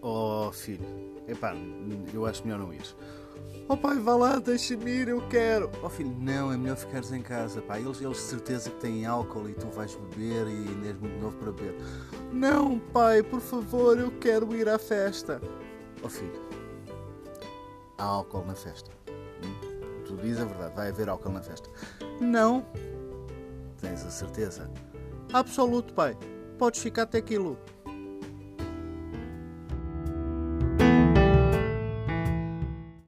Oh filho, epá, eu acho melhor não ir. Oh pai, vá lá, deixa-me ir, eu quero. Oh filho, não, é melhor ficares em casa, pá. Eles, eles de certeza que têm álcool e tu vais beber e ainda és muito novo para beber. Não, pai, por favor, eu quero ir à festa. Oh filho, há álcool na festa. Hum? Tu dizes a verdade, vai haver álcool na festa. Não. Tens a certeza? Absoluto, pai. Podes ficar até aquilo.